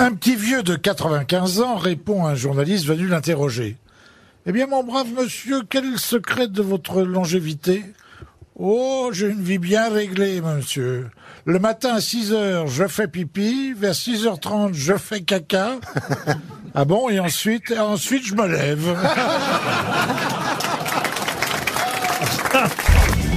Un petit vieux de 95 ans répond à un journaliste venu l'interroger. Eh bien, mon brave monsieur, quel est le secret de votre longévité? Oh, j'ai une vie bien réglée, monsieur. Le matin à 6 heures, je fais pipi. Vers 6h30, je fais caca. Ah bon, et ensuite, et ensuite, je me lève.